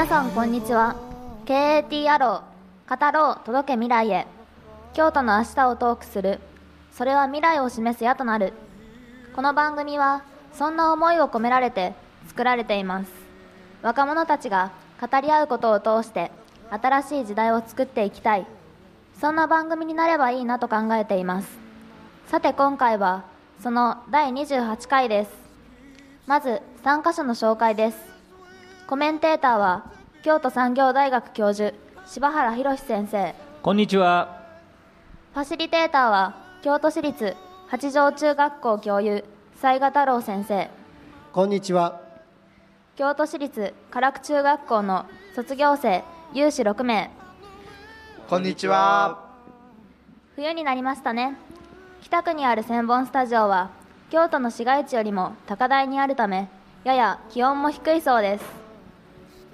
皆さんこんにちは。KAT アロー語ろう。届け未来へ。京都の明日をトークする。それは未来を示す矢となる。この番組はそんな思いを込められて作られています。若者たちが語り合うことを通して新しい時代を作っていきたい。そんな番組になればいいなと考えています。さて今回はその第28回です。まず参加者の紹介です。コメンテーターは京都産業大学教授柴原博先生。こんにちは。ファシリテーターは京都市立八条中学校教諭雑賀太郎先生。こんにちは。京都市立唐久中学校の卒業生有志6名。こんにちは。冬になりましたね。北区にある千本スタジオは京都の市街地よりも高台にあるためやや気温も低いそうです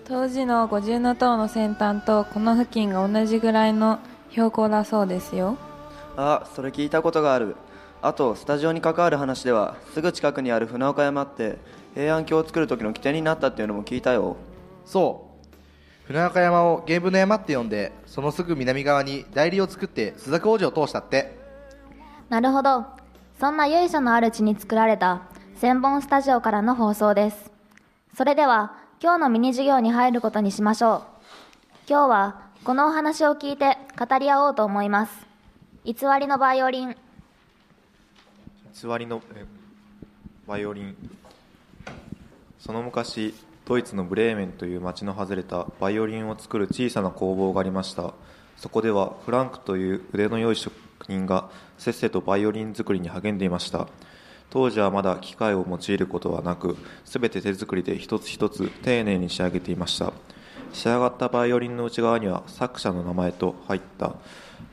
当時の五重塔の先端とこの付近が同じぐらいの標高だそうですよ。あそれ聞いたことがある。あとスタジオに関わる話ではすぐ近くにある船岡山って平安京を作る時の起点になったっていうのも聞いたよ。そう。船岡山を芸部の山って呼んでそのすぐ南側に代理を作って須作王子を通したって。なるほど。そんな由緒のある地に作られた千本スタジオからの放送です。それでは今日のミニ授業に入ることにしましょう。今日はこのお話を聞いて語り合おうと思います。偽りのバイオリン。偽りのえバイオリン。その昔ドイツのブレーメンという町の外れたバイオリンを作る小さな工房がありました。そこではフランクという腕の良い職人がせっせとバイオリン作りに励んでいました。当時はまだ機械を用いることはなく全て手作りで一つ一つ丁寧に仕上げていました。仕上がったバイオリンの内側には作者の名前と入った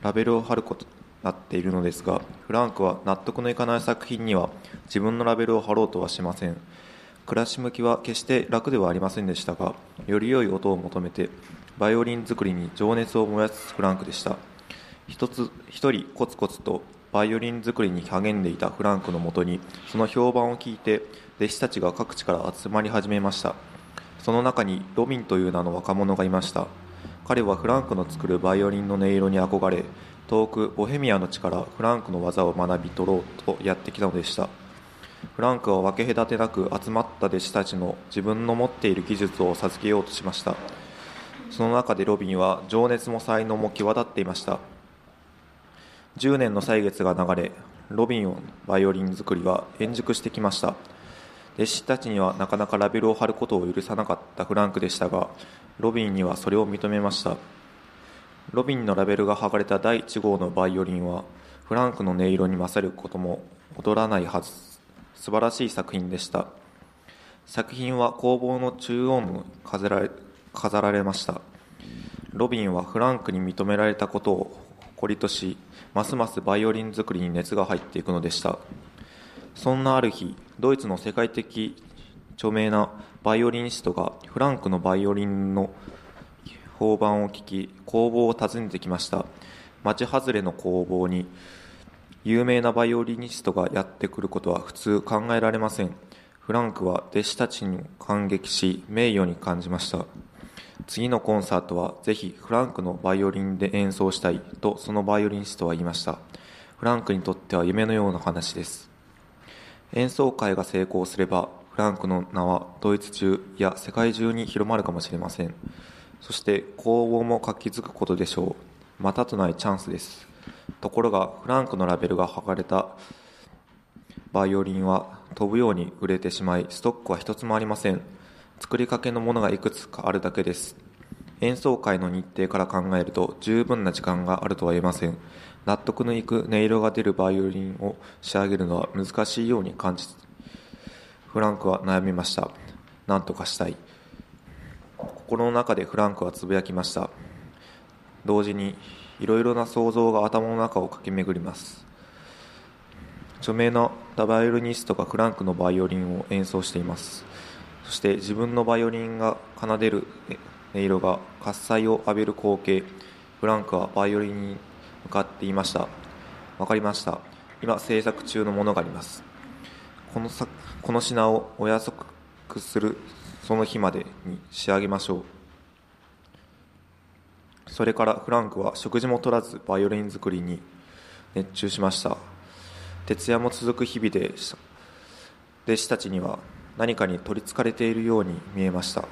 ラベルを貼ることになっているのですがフランクは納得のいかない作品には自分のラベルを貼ろうとはしません。暮らし向きは決して楽ではありませんでしたがより良い音を求めてバイオリン作りに情熱を燃やすフランクでした。一つ一人コツコツとバイオリン作りに励んでいたフランクのもとにその評判を聞いて弟子たちが各地から集まり始めました。その中にロビンという名の若者がいました。彼はフランクの作るバイオリンの音色に憧れ遠くボヘミアの地からフランクの技を学び取ろうとやってきたのでした。フランクは分け隔てなく集まった弟子たちの自分の持っている技術を授けようとしました。その中でロビンは情熱も才能も際立っていました。10年の歳月が流れロビンのバイオリン作りは円熟してきました。弟子たちにはなかなかラベルを貼ることを許さなかったフランクでしたがロビンにはそれを認めました。ロビンのラベルが剥がれた第1号のバイオリンはフランクの音色に勝ることも劣らないはず。素晴らしい作品でした。作品は工房の中央に飾られ飾られました。ロビンはフランクに認められたことを誇りとしますますバイオリン作りに熱が入っていくのでした。そんなある日ドイツの世界的著名なバイオリニストがフランクのバイオリンの評判を聞き工房を訪ねてきました。町外れの工房に有名なバイオリニストがやってくることは普通考えられません。フランクは弟子たちに感激し名誉に感じました。次のコンサートはぜひフランクのバイオリンで演奏したいとそのバイオリニストは言いました。フランクにとっては夢のような話です。演奏会が成功すればフランクの名はドイツ中や世界中に広まるかもしれません。そして工房も活気づくことでしょう。またとないチャンスです。ところがフランクのラベルが剥がれたバイオリンは飛ぶように売れてしまいストックは一つもありません。作りかけのものがいくつかあるだけです。演奏会の日程から考えると十分な時間があるとは言えません。納得のいく音色が出るバイオリンを仕上げるのは難しいように感じフランクは悩みました。何とかしたい。心の中でフランクはつぶやきました。同時にいろいろな想像が頭の中を駆け巡ります。著名なダバイオリニストがフランクのバイオリンを演奏しています。そして自分のバイオリンが奏でる音色が喝采を浴びる光景。フランクはバイオリンに向かっていました。わかりました。今制作中のものがあります。このさこの品をお約束するその日までに仕上げましょう。それからフランクは食事も取らずバイオリン作りに熱中しました。徹夜も続く日々でした。弟子たちには何かに取りつかれているように見えました。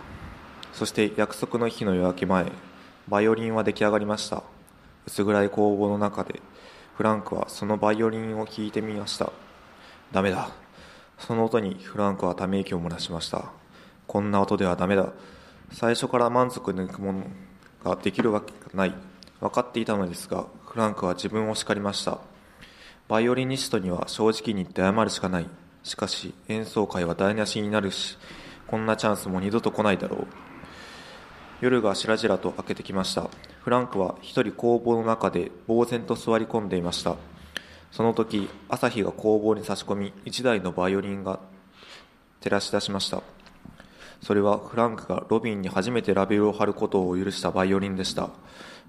そして約束の日の夜明け前バイオリンは出来上がりました。薄暗い工房の中でフランクはそのバイオリンを聴いてみました。ダメだ。その音にフランクはため息を漏らしました。こんな音ではダメだ。最初から満足のいくものができるわけがない。分かっていたのですがフランクは自分を叱りました。バイオリニストには正直に言って謝るしかない。しかし演奏会は台無しになるしこんなチャンスも二度と来ないだろう。夜がしらじらと明けてきました。フランクは一人工房の中で呆然と座り込んでいました。その時朝日が工房に差し込み一台のバイオリンが照らし出しました。それはフランクがロビンに初めてラベルを貼ることを許したバイオリンでした。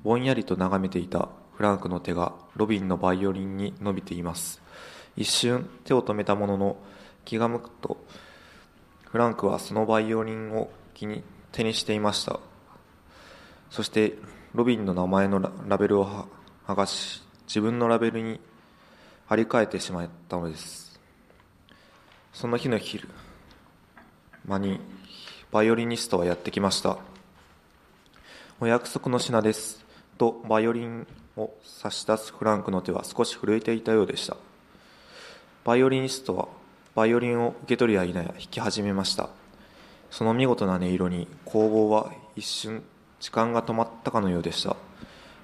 ぼんやりと眺めていたフランクの手がロビンのバイオリンに伸びています。一瞬手を止めたものの気が向くとフランクはそのバイオリンを気に手にしていました。そしてロビンの名前のラベルを剥がし自分のラベルに貼り替えてしまったのです。その日の昼間にバイオリニストはやってきましたお約束の品ですとバイオリンを差し出すフランクの手は少し震えていたようでした。バイオリニストはバイオリンを受け取りやいなや弾き始めました。その見事な音色に工房は一瞬時間が止まったかのようでした。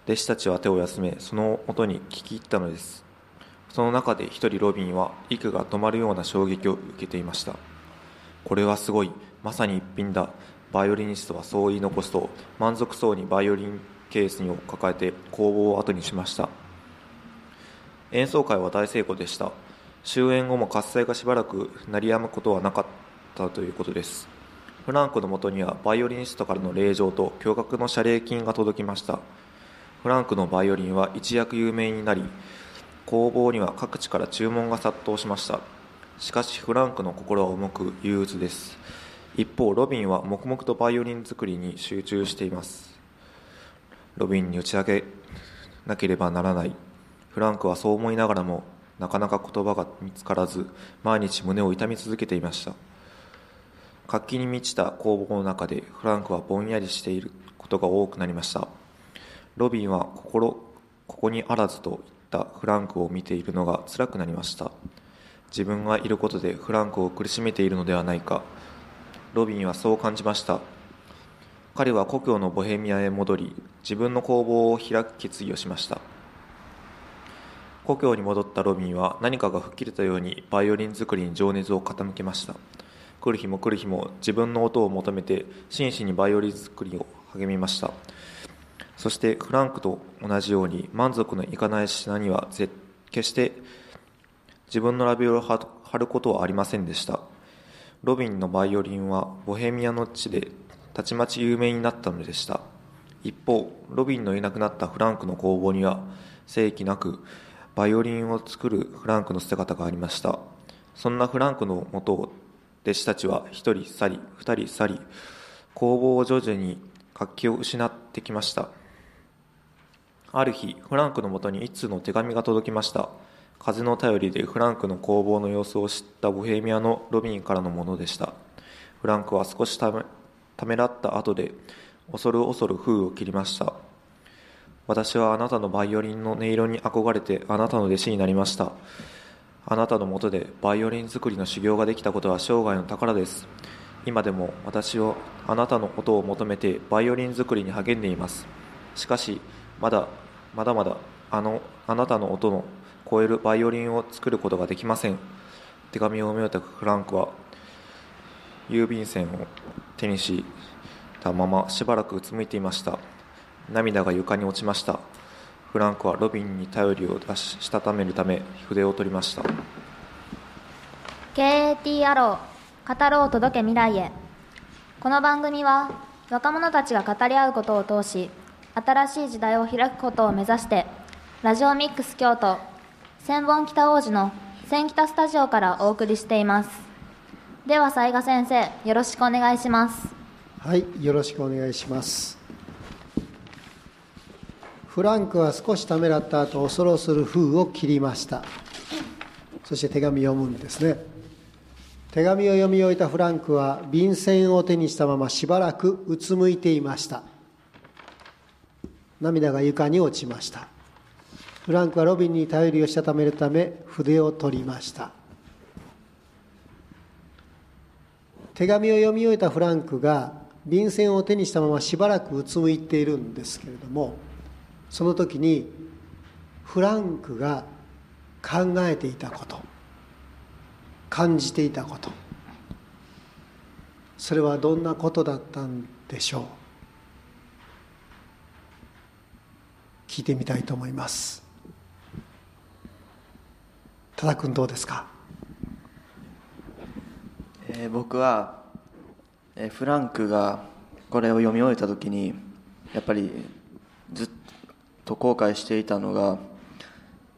弟子たちは手を休めその音に聞き入ったのです。その中で一人ロビンは息が止まるような衝撃を受けていました。これはすごいまさに一品だ。バイオリニストはそう言い残すと満足そうにバイオリンケースを抱えて工房を後にしました。演奏会は大成功でした。終演後も喝采がしばらく鳴り止むことはなかったということです。フランクのもとにはバイオリニストからの令状と巨額の謝礼金が届きました。フランクのバイオリンは一躍有名になり工房には各地から注文が殺到しました。しかしフランクの心は重く憂鬱です。一方ロビンは黙々とバイオリン作りに集中しています。ロビンに打ち明けなければならない。フランクはそう思いながらもなかなか言葉が見つからず毎日胸を痛み続けていました。活気に満ちた工房の中でフランクはぼんやりしていることが多くなりました。ロビンは心ここにあらずと言ったフランクを見ているのが辛くなりました。自分がいることでフランクを苦しめているのではないか。ロビンはそう感じました。彼は故郷のボヘミアへ戻り自分の工房を開く決意をしました。故郷に戻ったロビンは何かが吹っ切れたようにバイオリン作りに情熱を傾けました。来る日も来る日も自分の音を求めて真摯にバイオリン作りを励みました。そしてフランクと同じように満足のいかない品には決して自分のラベルを貼ることはありませんでした。ロビンのバイオリンはボヘミアの地でたちまち有名になったのでした。一方ロビンのいなくなったフランクの工房には正規なくバイオリンを作るフランクの姿がありました。そんなフランクのもとを弟子たちは一人去り二人去り工房を徐々に活気を失ってきました。ある日フランクのもとに一通の手紙が届きました。風の便りでフランクの工房の様子を知ったボヘミアのロビンからのものでした。フランクは少しためらった後で恐る恐る封を切りました。私はあなたのバイオリンの音色に憧れてあなたの弟子になりました。あなたのもとでバイオリン作りの修行ができたことは生涯の宝です。今でも私はあなたのことを求めてバイオリン作りに励んでいます。しかしまだまだまだあのあなたの音の超えるバイオリンを作ることができません。手紙を読み終えたフランクは郵便線を手にしたまましばらくうつむいていました。涙が床に落ちました。フランクはロビンに頼りを出ししたためるため筆を取りました。KAT アロー語ろう届け未来へ。この番組は若者たちが語り合うことを通し新しい時代を開くことを目指してラジオミックス京都千本北王子の千北スタジオからお送りしています。では雑賀先生よろしくお願いします。はい、よろしくお願いします。フランクは少しためらった後恐ろする封を切りました。そして手紙を読むんですね。手紙を読み終えたフランクは便箋を手にしたまましばらくうつむいていました。涙が床に落ちました。フランクはロビンに頼りをしたためるため筆を取りました。手紙を読み終えたフランクが便箋を手にしたまましばらくうつむいているんですけれどもその時にフランクが考えていたこと感じていたこと。それはどんなことだったんでしょう？聞いてみたいと思います。多田君どうですか、えー僕は、えーフランクがこれを読み終えた時にやっぱりずっとと後悔していたのが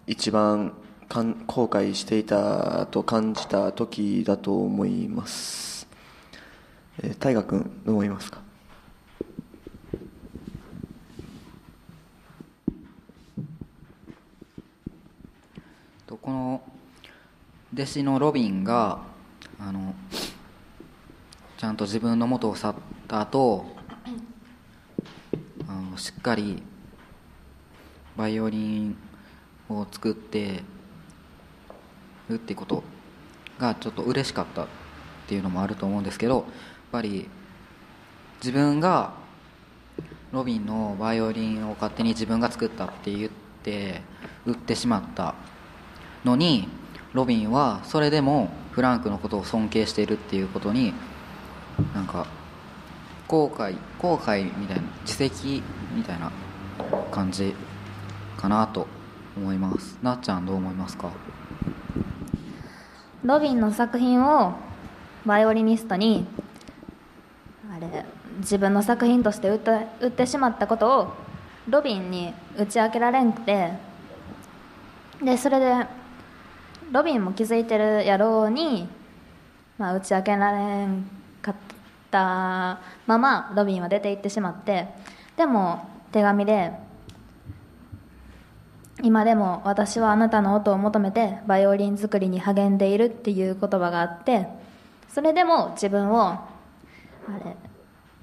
一番かん後悔していたと感じた時だと思います、えー、大河君どう思いますか？とこの弟子のロビンがあのちゃんと自分の元を去った後あのしっかりバイオリンを作ってるってことがちょっと嬉しかったっていうのもあると思うんですけどやっぱり自分がロビンのバイオリンを勝手に自分が作ったって言って売ってしまったのにロビンはそれでもフランクのことを尊敬しているっていうことになんか後悔後悔みたいな自責みたいな感じかなと思います。なっちゃんどう思いますか？ロビンの作品をバイオリニストにあれ自分の作品として売って売ってしまったことをロビンに打ち明けられんくてでそれでロビンも気づいてるやろうに、まあ、打ち明けられんかったままロビンは出て行ってしまってでも手紙で今でも私はあなたの音を求めてバイオリン作りに励んでいるっていう言葉があってそれでも自分をあれ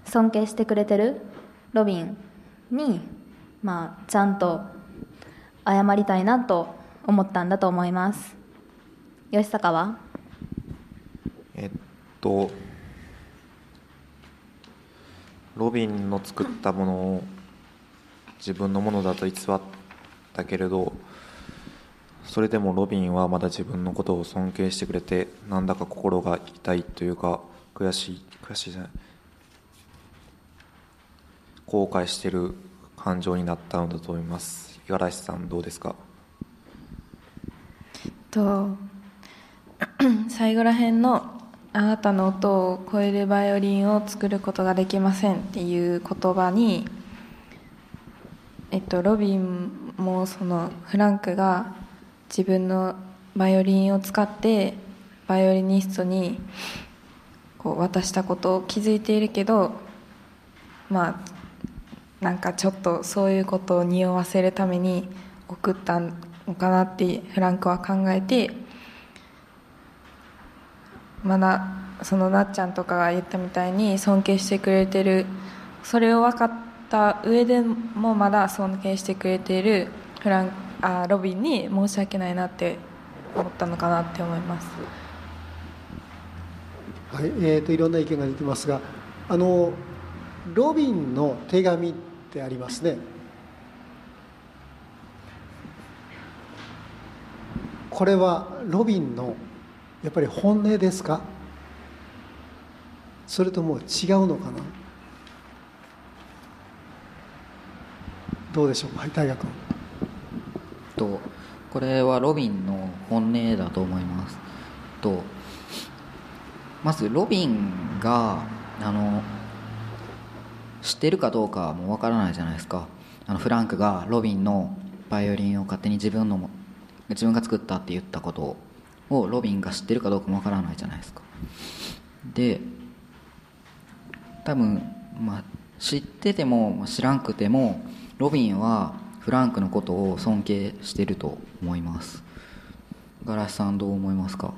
尊敬してくれてるロビンに、まあ、ちゃんと謝りたいなと思ったんだと思います。吉坂は？えっとロビンの作ったものを自分のものだと偽ってたけれどそれでもロビンはまだ自分のことを尊敬してくれてなんだか心が痛いというか悔しい悔しいじゃない。後悔してる感情になったのだと思います。五十嵐さんどうですか？と 最後らへんの「あなたの音を超えるバイオリンを作ることができません」っていう言葉に、えっと、ロビンもうそのフランクが自分のバイオリンを使ってバイオリニストにこう渡したことを気づいているけどまあなんかちょっとそういうことを匂わせるために送ったのかなってフランクは考えてまだそのなっちゃんとかが言ったみたいに尊敬してくれてる。それを分かった上でもまだ尊敬してくれているフランあロビンに申し訳ないなって思ったのかなって思います。はいえー、といろんな意見が出てますがあのロビンの手紙ってありますね。これはロビンのやっぱり本音ですか？それとも違うのかな？どうでしょうはい大学とこれはロビンの本音だと思います。とまずロビンがあの知ってるかどうかもわからないじゃないですか。あのフランクがロビンのバイオリンを勝手に自分の自分が作ったって言ったことをロビンが知ってるかどうかもわからないじゃないですか。で多分、まあ、知ってても知らんくてもロビンはフランクのことを尊敬してると思います。ガラスさんどう思いますか？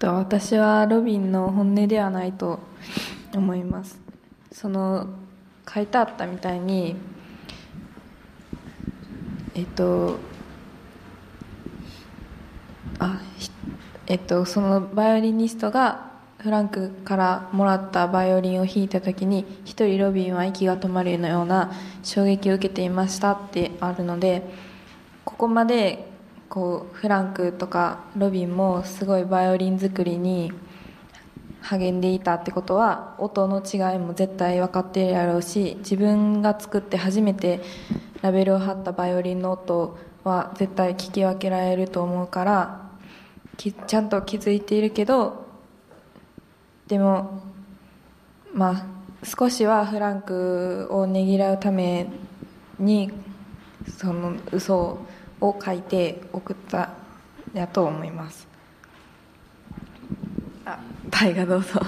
私はロビンの本音ではないと思います。その書いてあったみたいにえっとあえっとそのバイオリニストがフランクからもらったバイオリンを弾いた時に一人ロビンは息が止まるような衝撃を受けていましたってあるのでここまでこうフランクとかロビンもすごいバイオリン作りに励んでいたってことは音の違いも絶対分かっているやろうし自分が作って初めてラベルを貼ったバイオリンの音は絶対聞き分けられると思うからちゃんと気づいているけどでもまあ少しはフランクをねぎらうためにその嘘を書いて送ったやと思います。あ大河どうぞ。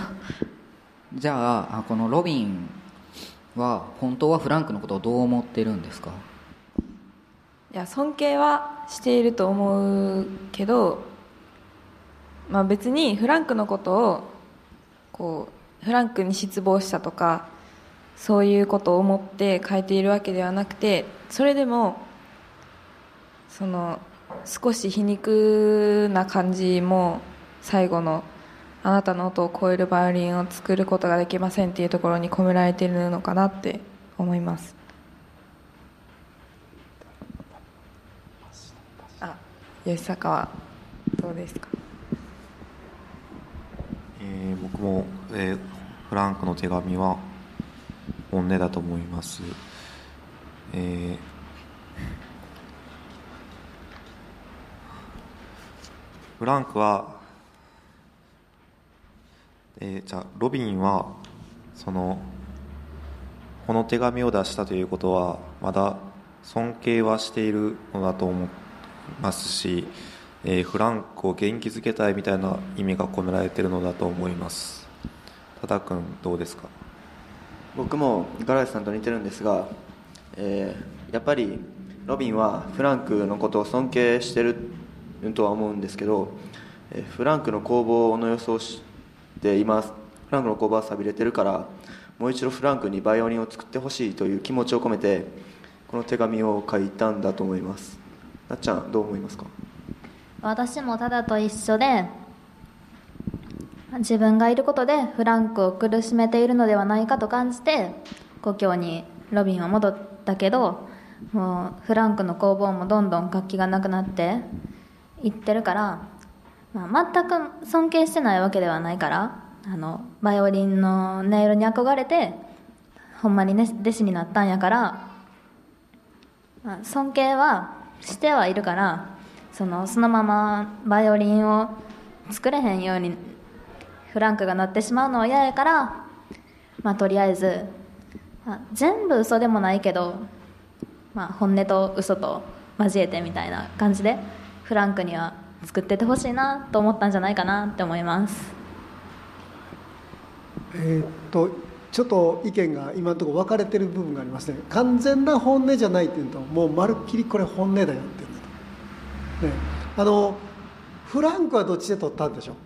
じゃああこのロビンは本当はフランクのことをどう思ってるんですか？いや尊敬はしていると思うけど、まあ、別にフランクのことをこうフランクに失望したとかそういうことを思って書いているわけではなくてそれでもその少し皮肉な感じも最後の「あなたの音を超えるバイオリンを作ることができません」っていうところに込められているのかなって思います。あ吉坂はどうですか？えー僕も、えーフランクの手紙は本音だと思います、えーフランクは、えーじゃあロビンはそのこの手紙を出したということはまだ尊敬はしているのだと思いますし、えフランクを元気づけたいみたいな意味が込められているのだと思います。多田君どうですか？僕もガラスさんと似てるんですが、えーやっぱりロビンはフランクのことを尊敬してるとは思うんですけど、えーフランクの工房の予想して今フランクの工房は寂れてるからもう一度フランクにバイオリンを作ってほしいという気持ちを込めてこの手紙を書いたんだと思います。なっちゃんどう思いますか？私もただと一緒で自分がいることでフランクを苦しめているのではないかと感じて故郷にロビンは戻ったけどもうフランクの工房もどんどん楽器がなくなっていってるから、まあ、全く尊敬してないわけではないからあのバイオリンの音色に憧れてほんまに、ね、弟子になったんやからまあ尊敬はしてはいるからそのそのままバイオリンを作れへんようにフランクがなってしまうのは嫌やから、まあ、とりあえず、まあ、全部嘘でもないけど、まあ、本音と嘘と交えてみたいな感じでフランクには作っててほしいなと思ったんじゃないかなって思います。えーっとちょっと意見が今のところ分かれてる部分がありますね。完全な本音じゃないっていうともうまるっきりこれ本音だよっていう、ね、あのフランクはどっちで取ったんでしょう？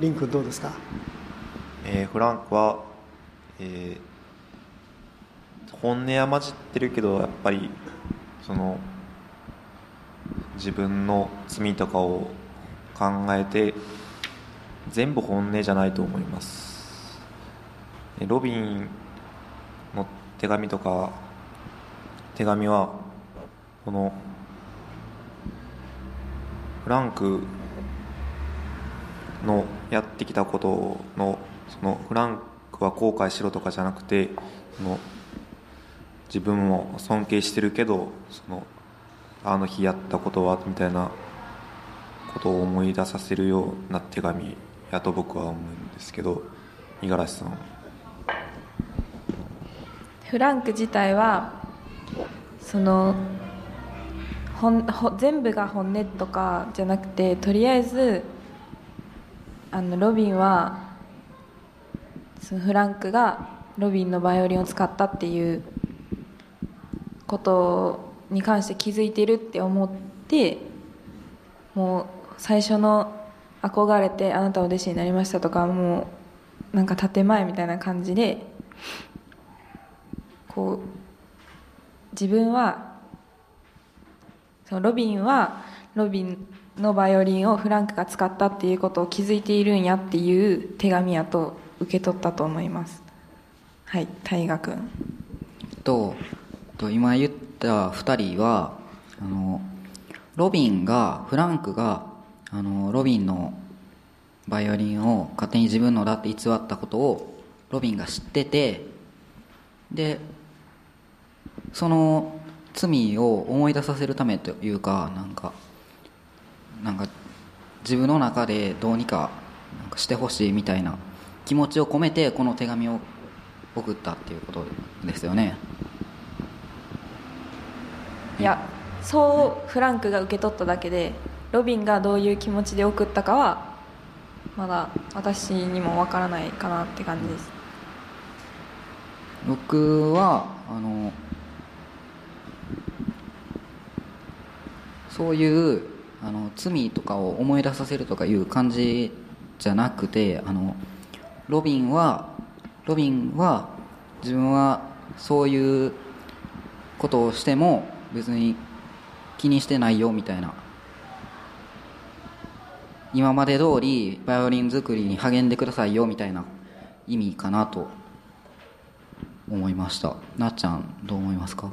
リン君どうですか？えーフランクは、えー本音は混じってるけどやっぱりその自分の罪とかを考えて全部本音じゃないと思います。ロビンの手紙とか手紙はこのフランクのやってきたことのそのフランクは後悔しろとかじゃなくてその自分も尊敬してるけどそのあの日やったことはみたいなことを思い出させるような手紙やと僕は思うんですけど五十嵐さん。フランク自体はその本ほ全部が本音とかじゃなくてとりあえずあのロビンはそのフランクがロビンのバイオリンを使ったっていうことに関して気づいてるって思ってもう最初の憧れてあなたお弟子になりましたとかもうなんか建前みたいな感じでこう自分はそのロビンはロビンのバイオリンをフランクが使ったっていうことを気づいているんやっていう手紙やと受け取ったと思います。はい大河君。とと今言った2人はあのロビンがフランクがあのロビンのバイオリンを勝手に自分のだって偽ったことをロビンが知っててでその罪を思い出させるためというかなんかなんか自分の中でどうにかなんかしてほしいみたいな気持ちを込めてこの手紙を送ったっていうことですよね。いやそうフランクが受け取っただけでロビンがどういう気持ちで送ったかはまだ私にもわからないかなって感じです。僕はあのそういうあの罪とかを思い出させるとかいう感じじゃなくてあのロビンはロビンは自分はそういうことをしても別に気にしてないよみたいな。今まで通りバイオリン作りに励んでくださいよみたいな意味かなと思いました。なっちゃんどう思いますか？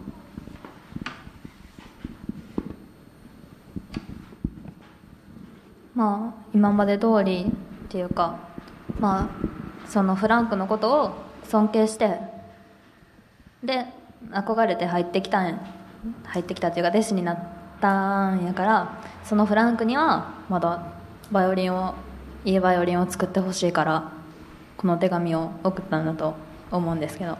まあ今まで通りっていうかまあそのフランクのことを尊敬してで憧れて入ってきたん入ってきたっていうか弟子になったんやからそのフランクにはまだバイオリンをいいバイオリンを作ってほしいからこの手紙を送ったんだと思うんですけど。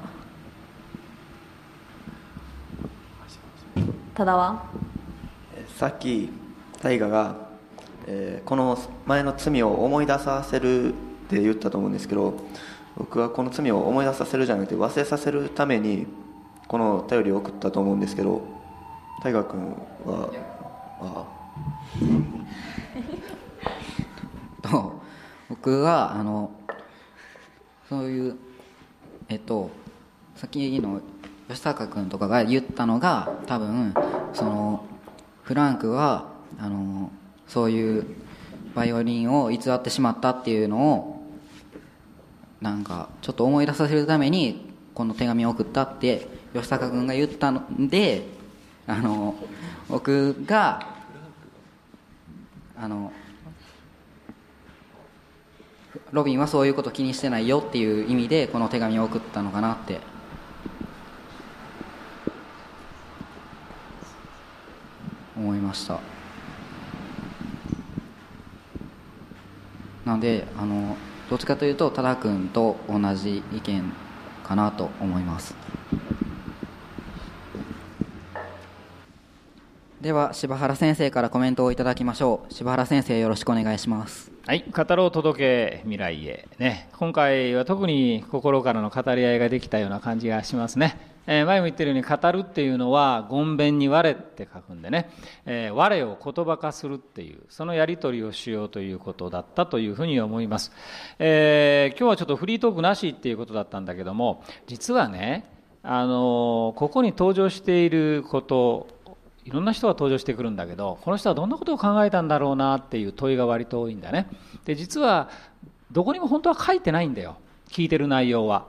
ただは？さっき大河が、えーこの前の罪を思い出させるって言ったと思うんですけど僕はこの罪を思い出させるじゃなくて忘れさせるためにこの頼りを送ったと思うんですけど大河君はあと 僕はあのそういうえっとさっきの吉高君とかが言ったのが多分そのフランクはあのそういうバイオリンを偽ってしまったっていうのをなんかちょっと思い出させるためにこの手紙を送ったって吉高君が言ったのであの僕があのロビンはそういうこと気にしてないよっていう意味でこの手紙を送ったのかなって。思いました。なのであのどっちかというと多田君と同じ意見かなと思います。では柴原先生からコメントをいただきましょう。柴原先生よろしくお願いします。はい、語ろう届け未来へ、ね、今回は特に心からの語り合いができたような感じがしますね、えー前も言ってるように語るっていうのは言弁に我って書くんでね、えー我を言葉化するっていうそのやり取りをしようということだったというふうに思います、えー今日はちょっとフリートークなしっていうことだったんだけども実はねあのここに登場していることいろんな人が登場してくるんだけどこの人はどんなことを考えたんだろうなっていう問いが割と多いんだね。で実はどこにも本当は書いてないんだよ。聞いてる内容は。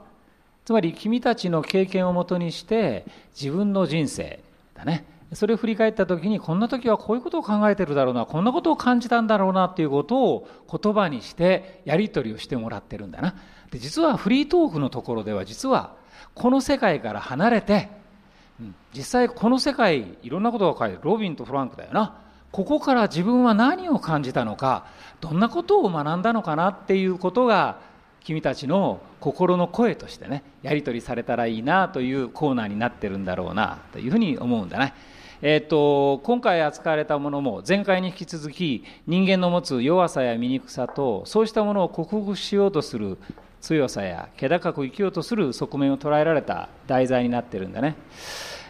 つまり君たちの経験をもとにして自分の人生だね。それを振り返った時にこんな時はこういうことを考えてるだろうな。こんなことを感じたんだろうなっていうことを言葉にしてやり取りをしてもらってるんだな。で実はフリートークのところでは実はこの世界から離れてうん実際この世界いろんなことが書いてロビンとフランクだよなここから自分は何を感じたのかどんなことを学んだのかなっていうことが君たちの心の声としてねやり取りされたらいいなというコーナーになってるんだろうなというふうに思うんだね。えっと今回扱われたものも前回に引き続き人間の持つ弱さや醜さとそうしたものを克服しようとする強さや気高く生きようとする側面を捉えられた題材になってるんだね。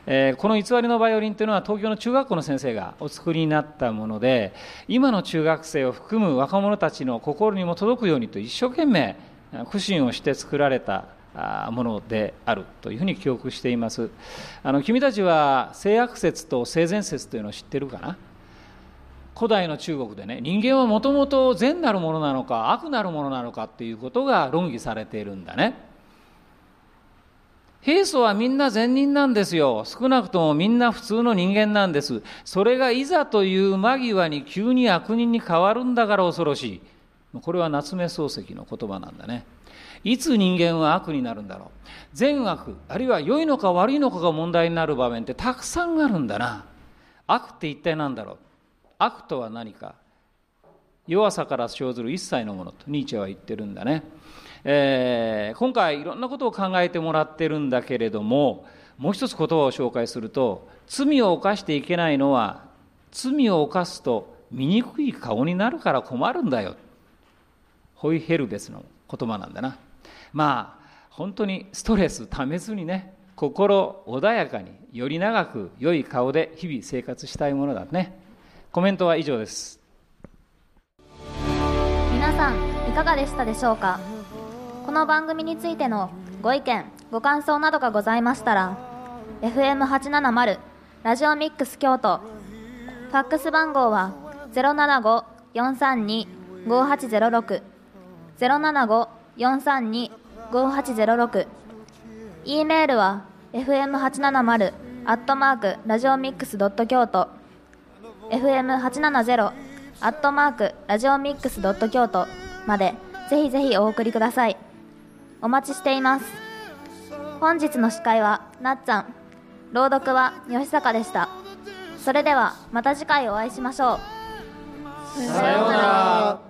えーこの偽りのバイオリンというのは東京の中学校の先生がお作りになったもので今の中学生を含む若者たちの心にも届くようにと一生懸命苦心をして作られたものであるというふうに記憶しています。あの君たちは性悪説と性善説というのを知ってるかな？古代の中国でね人間はもともと善なるものなのか悪なるものなのかっていうことが論議されているんだね。平素はみんな善人なんですよ。少なくともみんな普通の人間なんです。それがいざという間際に急に悪人に変わるんだから恐ろしい。これは夏目漱石の言葉なんだね。いつ人間は悪になるんだろう。善悪あるいは良いのか悪いのかが問題になる場面ってたくさんあるんだな。悪って一体何だろう。悪とは何か。弱さから生ずる一切のものとニーチェは言ってるんだね、えー今回いろんなことを考えてもらってるんだけれどももう一つ言葉を紹介すると罪を犯していけないのは罪を犯すと醜い顔になるから困るんだよ。ホイヘルベスの言葉なんだな。まあ本当にストレスためずにね心穏やかにより長く良い顔で日々生活したいものだね。コメントは以上です。皆さんいかがでしたでしょうか？この番組についてのご意見ご感想などがございましたら FM870 ラジオミックス京都ファックス番号は075-432-5806 075-432-5806 e メールは fm870 アットマークラジオミックスドット京都。FM870 アットマークラジオミックスドット京都までぜひぜひお送りください。お待ちしています。本日の司会はなっちゃん。朗読は吉坂でした。それではまた次回お会いしましょう。さようなら。